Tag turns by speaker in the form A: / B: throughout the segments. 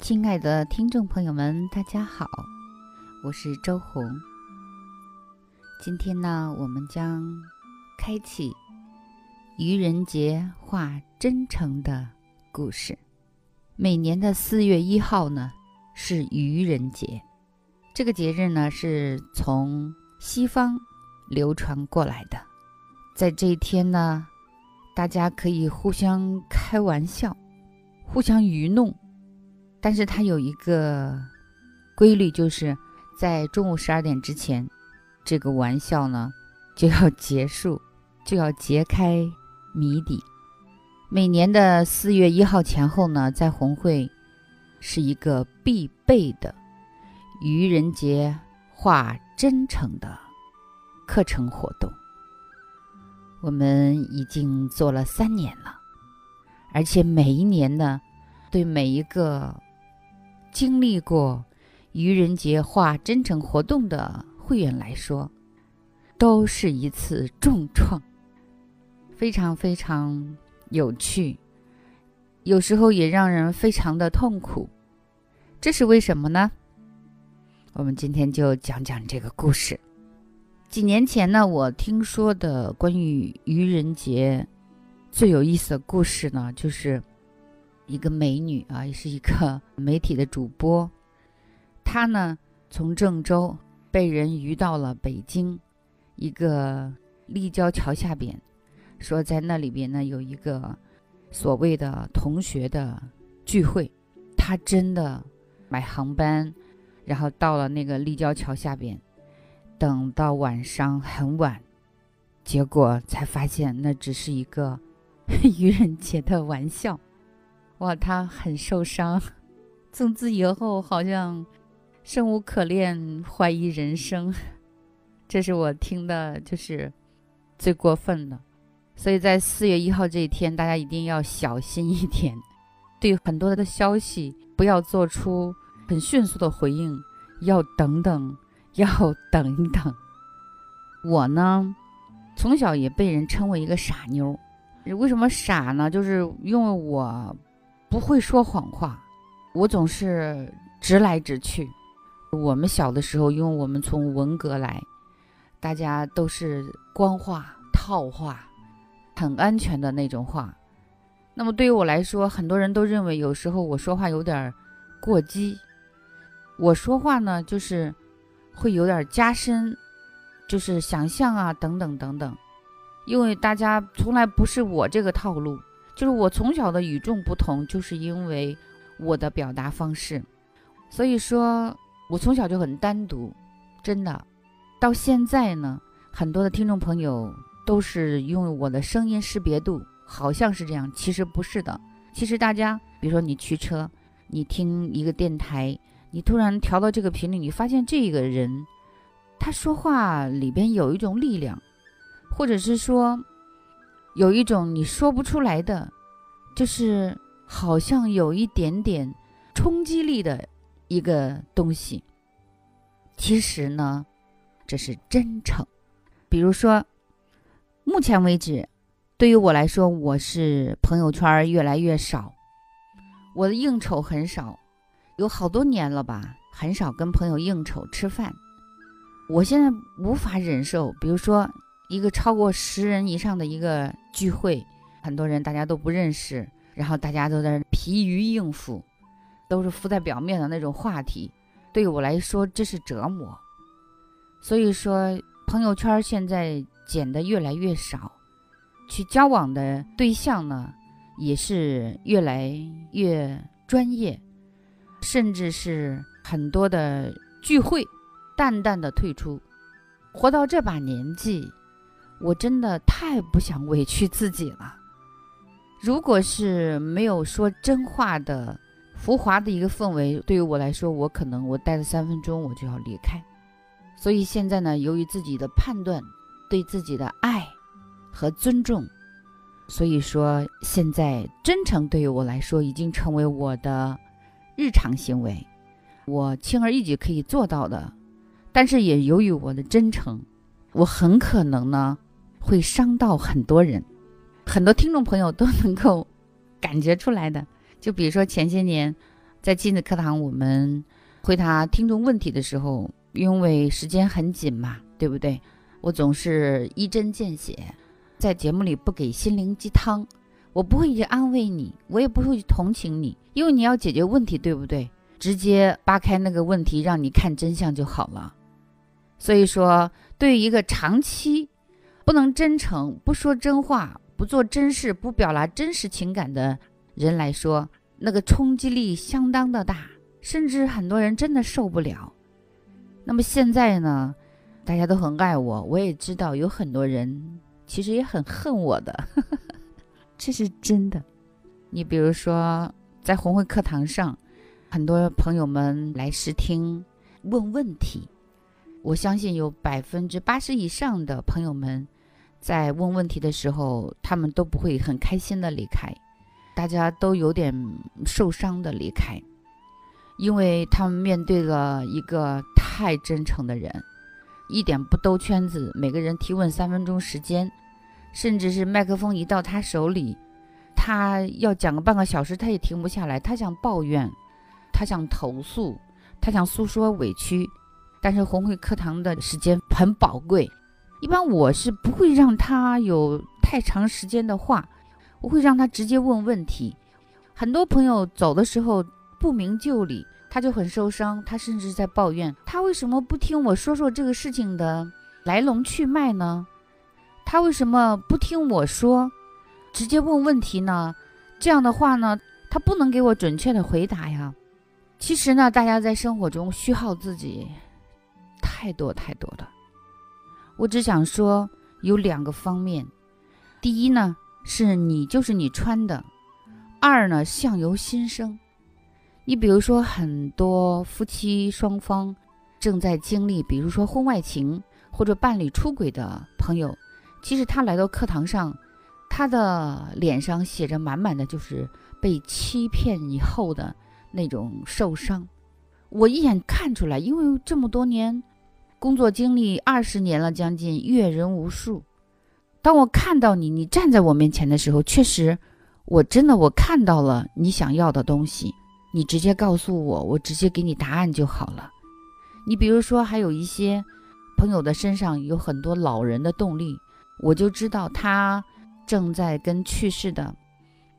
A: 亲爱的听众朋友们，大家好，我是周红。今天呢，我们将开启愚人节画真诚的故事。每年的四月一号呢，是愚人节。这个节日呢，是从西方流传过来的。在这一天呢，大家可以互相开玩笑，互相愚弄。但是它有一个规律，就是在中午十二点之前，这个玩笑呢就要结束，就要揭开谜底。每年的四月一号前后呢，在红会是一个必备的愚人节画真诚的课程活动。我们已经做了三年了，而且每一年呢，对每一个。经历过愚人节画真诚活动的会员来说，都是一次重创，非常非常有趣，有时候也让人非常的痛苦。这是为什么呢？我们今天就讲讲这个故事。几年前呢，我听说的关于愚人节最有意思的故事呢，就是。一个美女啊，也是一个 媒体的主播，她呢从郑州被人鱼到了北京一个立交桥下边，说在那里边呢有一个所谓的同学的聚会，她真的买航班，然后到了那个立交桥下边，等到晚上很晚，结果才发现那只是一个 愚人节的玩笑。哇，他很受伤，从此以后好像生无可恋，怀疑人生。这是我听的，就是最过分的。所以在四月一号这一天，大家一定要小心一点，对很多的消息不要做出很迅速的回应，要等等，要等一等。我呢，从小也被人称为一个傻妞，为什么傻呢？就是因为我。不会说谎话，我总是直来直去。我们小的时候，因为我们从文革来，大家都是官话、套话，很安全的那种话。那么对于我来说，很多人都认为有时候我说话有点过激。我说话呢，就是会有点加深，就是想象啊，等等等等。因为大家从来不是我这个套路。就是我从小的与众不同，就是因为我的表达方式，所以说我从小就很单独，真的。到现在呢，很多的听众朋友都是用我的声音识别度，好像是这样，其实不是的。其实大家，比如说你驱车，你听一个电台，你突然调到这个频率，你发现这个人他说话里边有一种力量，或者是说。有一种你说不出来的，就是好像有一点点冲击力的一个东西。其实呢，这是真诚。比如说，目前为止，对于我来说，我是朋友圈越来越少，我的应酬很少，有好多年了吧，很少跟朋友应酬吃饭。我现在无法忍受，比如说。一个超过十人以上的一个聚会，很多人大家都不认识，然后大家都在疲于应付，都是浮在表面的那种话题，对我来说这是折磨。所以说，朋友圈现在减的越来越少，去交往的对象呢，也是越来越专业，甚至是很多的聚会，淡淡的退出。活到这把年纪。我真的太不想委屈自己了。如果是没有说真话的浮华的一个氛围，对于我来说，我可能我待了三分钟我就要离开。所以现在呢，由于自己的判断、对自己的爱和尊重，所以说现在真诚对于我来说已经成为我的日常行为，我轻而易举可以做到的。但是也由于我的真诚，我很可能呢。会伤到很多人，很多听众朋友都能够感觉出来的。就比如说前些年，在亲子课堂我们回答听众问题的时候，因为时间很紧嘛，对不对？我总是一针见血，在节目里不给心灵鸡汤，我不会去安慰你，我也不会去同情你，因为你要解决问题，对不对？直接扒开那个问题，让你看真相就好了。所以说，对于一个长期不能真诚、不说真话、不做真事、不表达真实情感的人来说，那个冲击力相当的大，甚至很多人真的受不了。那么现在呢？大家都很爱我，我也知道有很多人其实也很恨我的，这是真的。你比如说，在红会课堂上，很多朋友们来试听问问题，我相信有百分之八十以上的朋友们在问问题的时候，他们都不会很开心的离开，大家都有点受伤的离开，因为他们面对了一个太真诚的人。一点不兜圈子，每个人提问三分钟时间，甚至是麦克风一到他手里，他要讲个半个小时，他也停不下来。他想抱怨，他想投诉，他想诉说委屈，但是红会课堂的时间很宝贵，一般我是不会让他有太长时间的话，我会让他直接问问题。很多朋友走的时候不明就里。他就很受伤，他甚至在抱怨，他为什么不听我说说这个事情的来龙去脉呢？他为什么不听我说，直接问问题呢？这样的话呢，他不能给我准确的回答呀。其实呢，大家在生活中虚耗自己太多太多了。我只想说有两个方面，第一呢，是你就是你穿的；二呢，相由心生。你比如说，很多夫妻双方正在经历，比如说婚外情或者伴侣出轨的朋友，其实他来到课堂上，他的脸上写着满满的就是被欺骗以后的那种受伤。我一眼看出来，因为这么多年工作经历二十年了，将近阅人无数。当我看到你，你站在我面前的时候，确实，我真的我看到了你想要的东西。你直接告诉我，我直接给你答案就好了。你比如说，还有一些朋友的身上有很多老人的动力，我就知道他正在跟去世的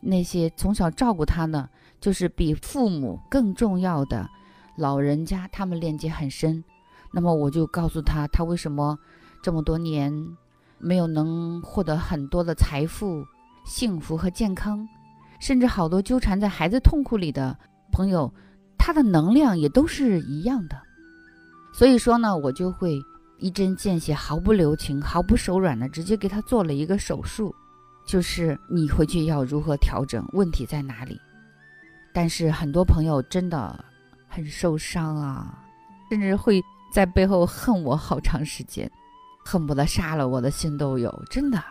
A: 那些从小照顾他的，就是比父母更重要的老人家，他们链接很深。那么我就告诉他，他为什么这么多年没有能获得很多的财富、幸福和健康，甚至好多纠缠在孩子痛苦里的。朋友，他的能量也都是一样的，所以说呢，我就会一针见血、毫不留情、毫不手软的直接给他做了一个手术，就是你回去要如何调整，问题在哪里。但是很多朋友真的很受伤啊，甚至会在背后恨我好长时间，恨不得杀了我的心都有。真的，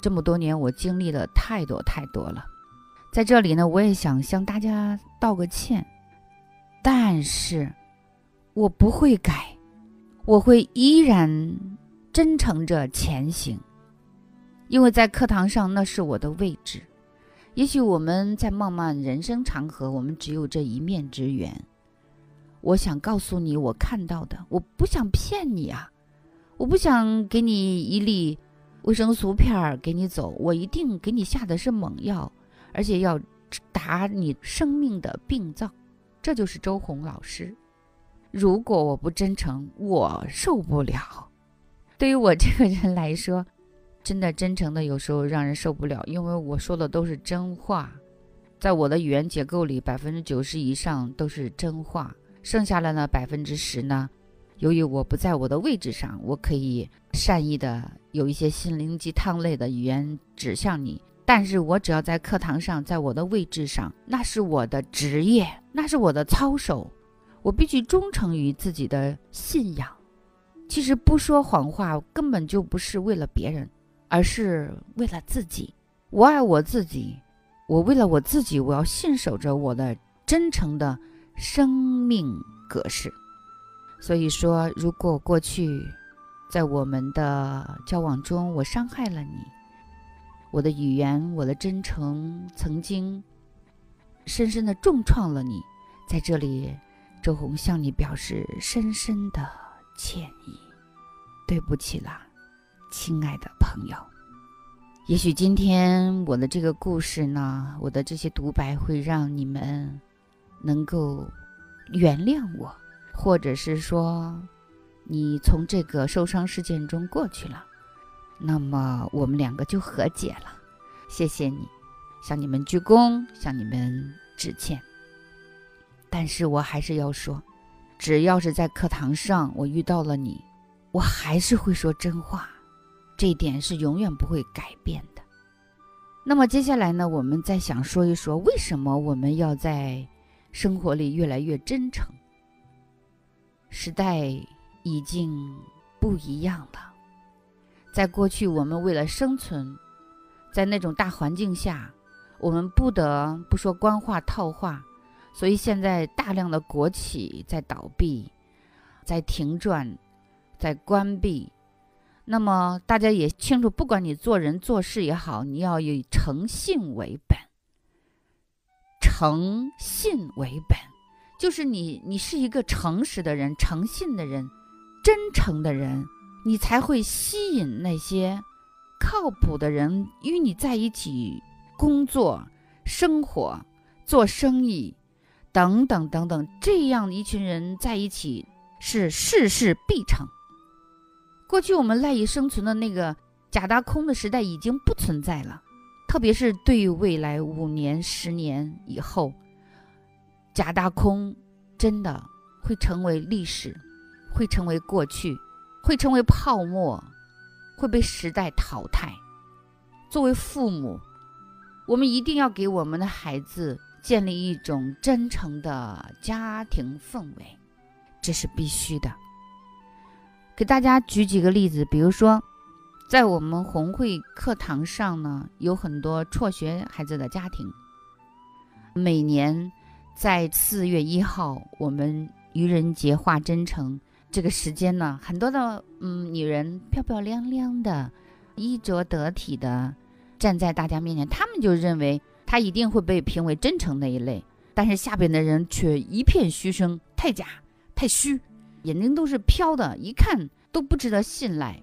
A: 这么多年我经历了太多太多了。在这里呢，我也想向大家道个歉，但是我不会改，我会依然真诚着前行，因为在课堂上那是我的位置。也许我们在漫漫人生长河，我们只有这一面之缘。我想告诉你我看到的，我不想骗你啊，我不想给你一粒维生素片儿给你走，我一定给你下的是猛药。而且要打你生命的病灶，这就是周红老师。如果我不真诚，我受不了。对于我这个人来说，真的真诚的有时候让人受不了，因为我说的都是真话。在我的语言结构里，百分之九十以上都是真话，剩下的呢百分之十呢，由于我不在我的位置上，我可以善意的有一些心灵鸡汤类的语言指向你。但是我只要在课堂上，在我的位置上，那是我的职业，那是我的操守，我必须忠诚于自己的信仰。其实不说谎话，根本就不是为了别人，而是为了自己。我爱我自己，我为了我自己，我要信守着我的真诚的生命格式。所以说，如果过去在我们的交往中，我伤害了你。我的语言，我的真诚，曾经深深的重创了你，在这里，周红向你表示深深的歉意，对不起啦，亲爱的朋友。也许今天我的这个故事呢，我的这些独白会让你们能够原谅我，或者是说你从这个受伤事件中过去了，那么我们两个就和解了。谢谢你，向你们鞠躬，向你们致歉。但是我还是要说，只要是在课堂上我遇到了你，我还是会说真话。这一点是永远不会改变的。那么接下来呢，我们再想说一说，为什么我们要在生活里越来越真诚？时代已经不一样了。在过去，我们为了生存，在那种大环境下，我们不得不说官话套话，所以现在大量的国企在倒闭，在停转，在关闭。那么大家也清楚，不管你做人做事也好，你要以诚信为本。诚信为本，就是你你是一个诚实的人、诚信的人、真诚的人，你才会吸引那些靠谱的人与你在一起工作、生活、做生意等等等等，这样一群人在一起是事事必成。过去我们赖以生存的那个假大空的时代已经不存在了，特别是对于未来五年、十年以后，假大空真的会成为历史，会成为过去，会成为泡沫，会被时代淘汰。作为父母，我们一定要给我们的孩子建立一种真诚的家庭氛围，这是必须的。给大家举几个例子，比如说，在我们红会课堂上呢，有很多辍学孩子的家庭。每年在四月一号，我们愚人节画真诚这个时间呢，很多的嗯女人漂漂亮亮的，衣着得体的站在大家面前，他们就认为她一定会被评为真诚那一类，但是下边的人却一片嘘声，太假，太虚。眼睛都是飘的，一看都不值得信赖，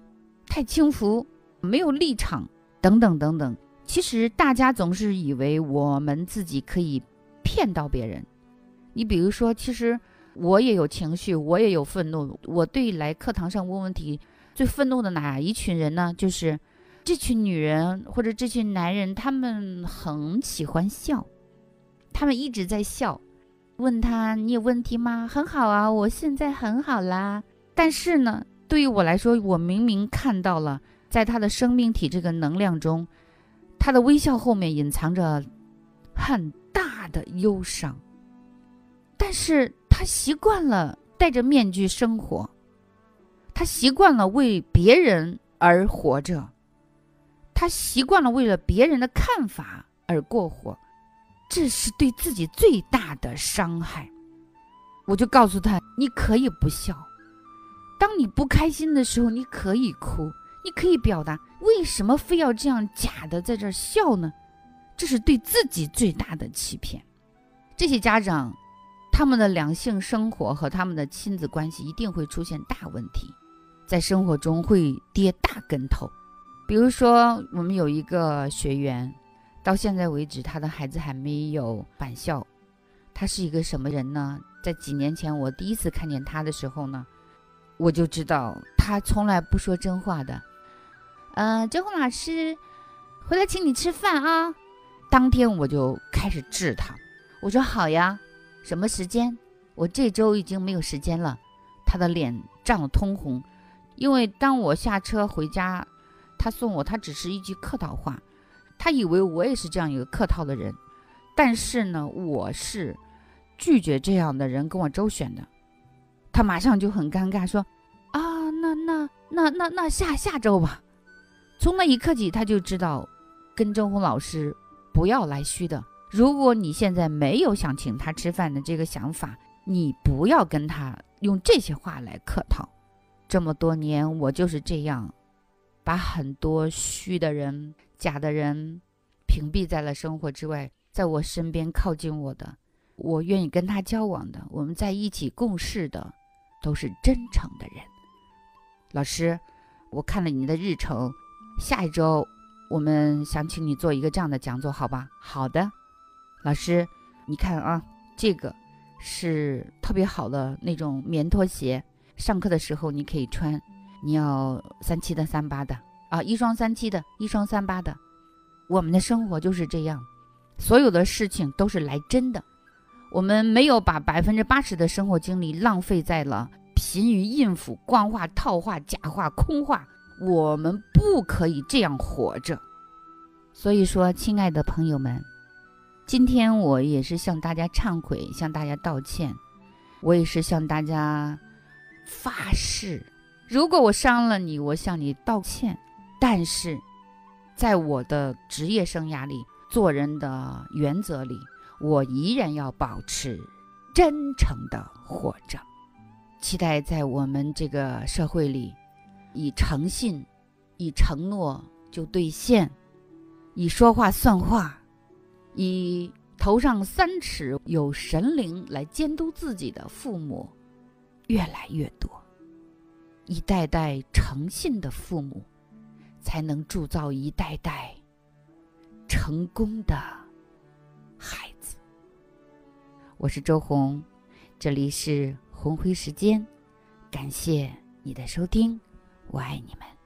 A: 太轻浮，没有立场，等等等等。其实大家总是以为我们自己可以骗到别人。你比如说，其实我也有情绪，我也有愤怒。我对来课堂上问问题最愤怒的哪一群人呢？就是这群女人或者这群男人，他们很喜欢笑，他们一直在笑。问他你有问题吗？很好啊，我现在很好啦。但是呢，对于我来说，我明明看到了，在他的生命体这个能量中，他的微笑后面隐藏着很大的忧伤。但是他习惯了戴着面具生活，他习惯了为别人而活着，他习惯了为了别人的看法而过活。这是对自己最大的伤害，我就告诉他：你可以不笑，当你不开心的时候，你可以哭，你可以表达。为什么非要这样假的在这儿笑呢？这是对自己最大的欺骗。这些家长，他们的两性生活和他们的亲子关系一定会出现大问题，在生活中会跌大跟头。比如说，我们有一个学员。到现在为止，他的孩子还没有返校。他是一个什么人呢？在几年前我第一次看见他的时候呢，我就知道他从来不说真话的。嗯，周红老师，回来请你吃饭啊！当天我就开始治他。我说好呀，什么时间？我这周已经没有时间了。他的脸涨得通红，因为当我下车回家，他送我，他只是一句客套话。他以为我也是这样一个客套的人，但是呢，我是拒绝这样的人跟我周旋的。他马上就很尴尬，说：“啊，那那那那那下下周吧。”从那一刻起，他就知道跟周红老师不要来虚的。如果你现在没有想请他吃饭的这个想法，你不要跟他用这些话来客套。这么多年，我就是这样，把很多虚的人。假的人屏蔽在了生活之外，在我身边靠近我的，我愿意跟他交往的，我们在一起共事的，都是真诚的人。老师，我看了你的日程，下一周我们想请你做一个这样的讲座，好吧？好的，老师，你看啊，这个是特别好的那种棉拖鞋，上课的时候你可以穿。你要三七的、三八的啊，一双三七的，一双三八的。我们的生活就是这样，所有的事情都是来真的。我们没有把百分之八十的生活精力浪费在了贫于应付、官话、套话、假话、空话。我们不可以这样活着。所以说，亲爱的朋友们，今天我也是向大家忏悔，向大家道歉，我也是向大家发誓。如果我伤了你，我向你道歉。但是，在我的职业生涯里，做人的原则里，我依然要保持真诚的活着。期待在我们这个社会里，以诚信、以承诺就兑现，以说话算话，以头上三尺有神灵来监督自己的父母，越来越多。一代代诚信的父母，才能铸造一代代成功的孩。我是周红，这里是红辉时间，感谢你的收听，我爱你们。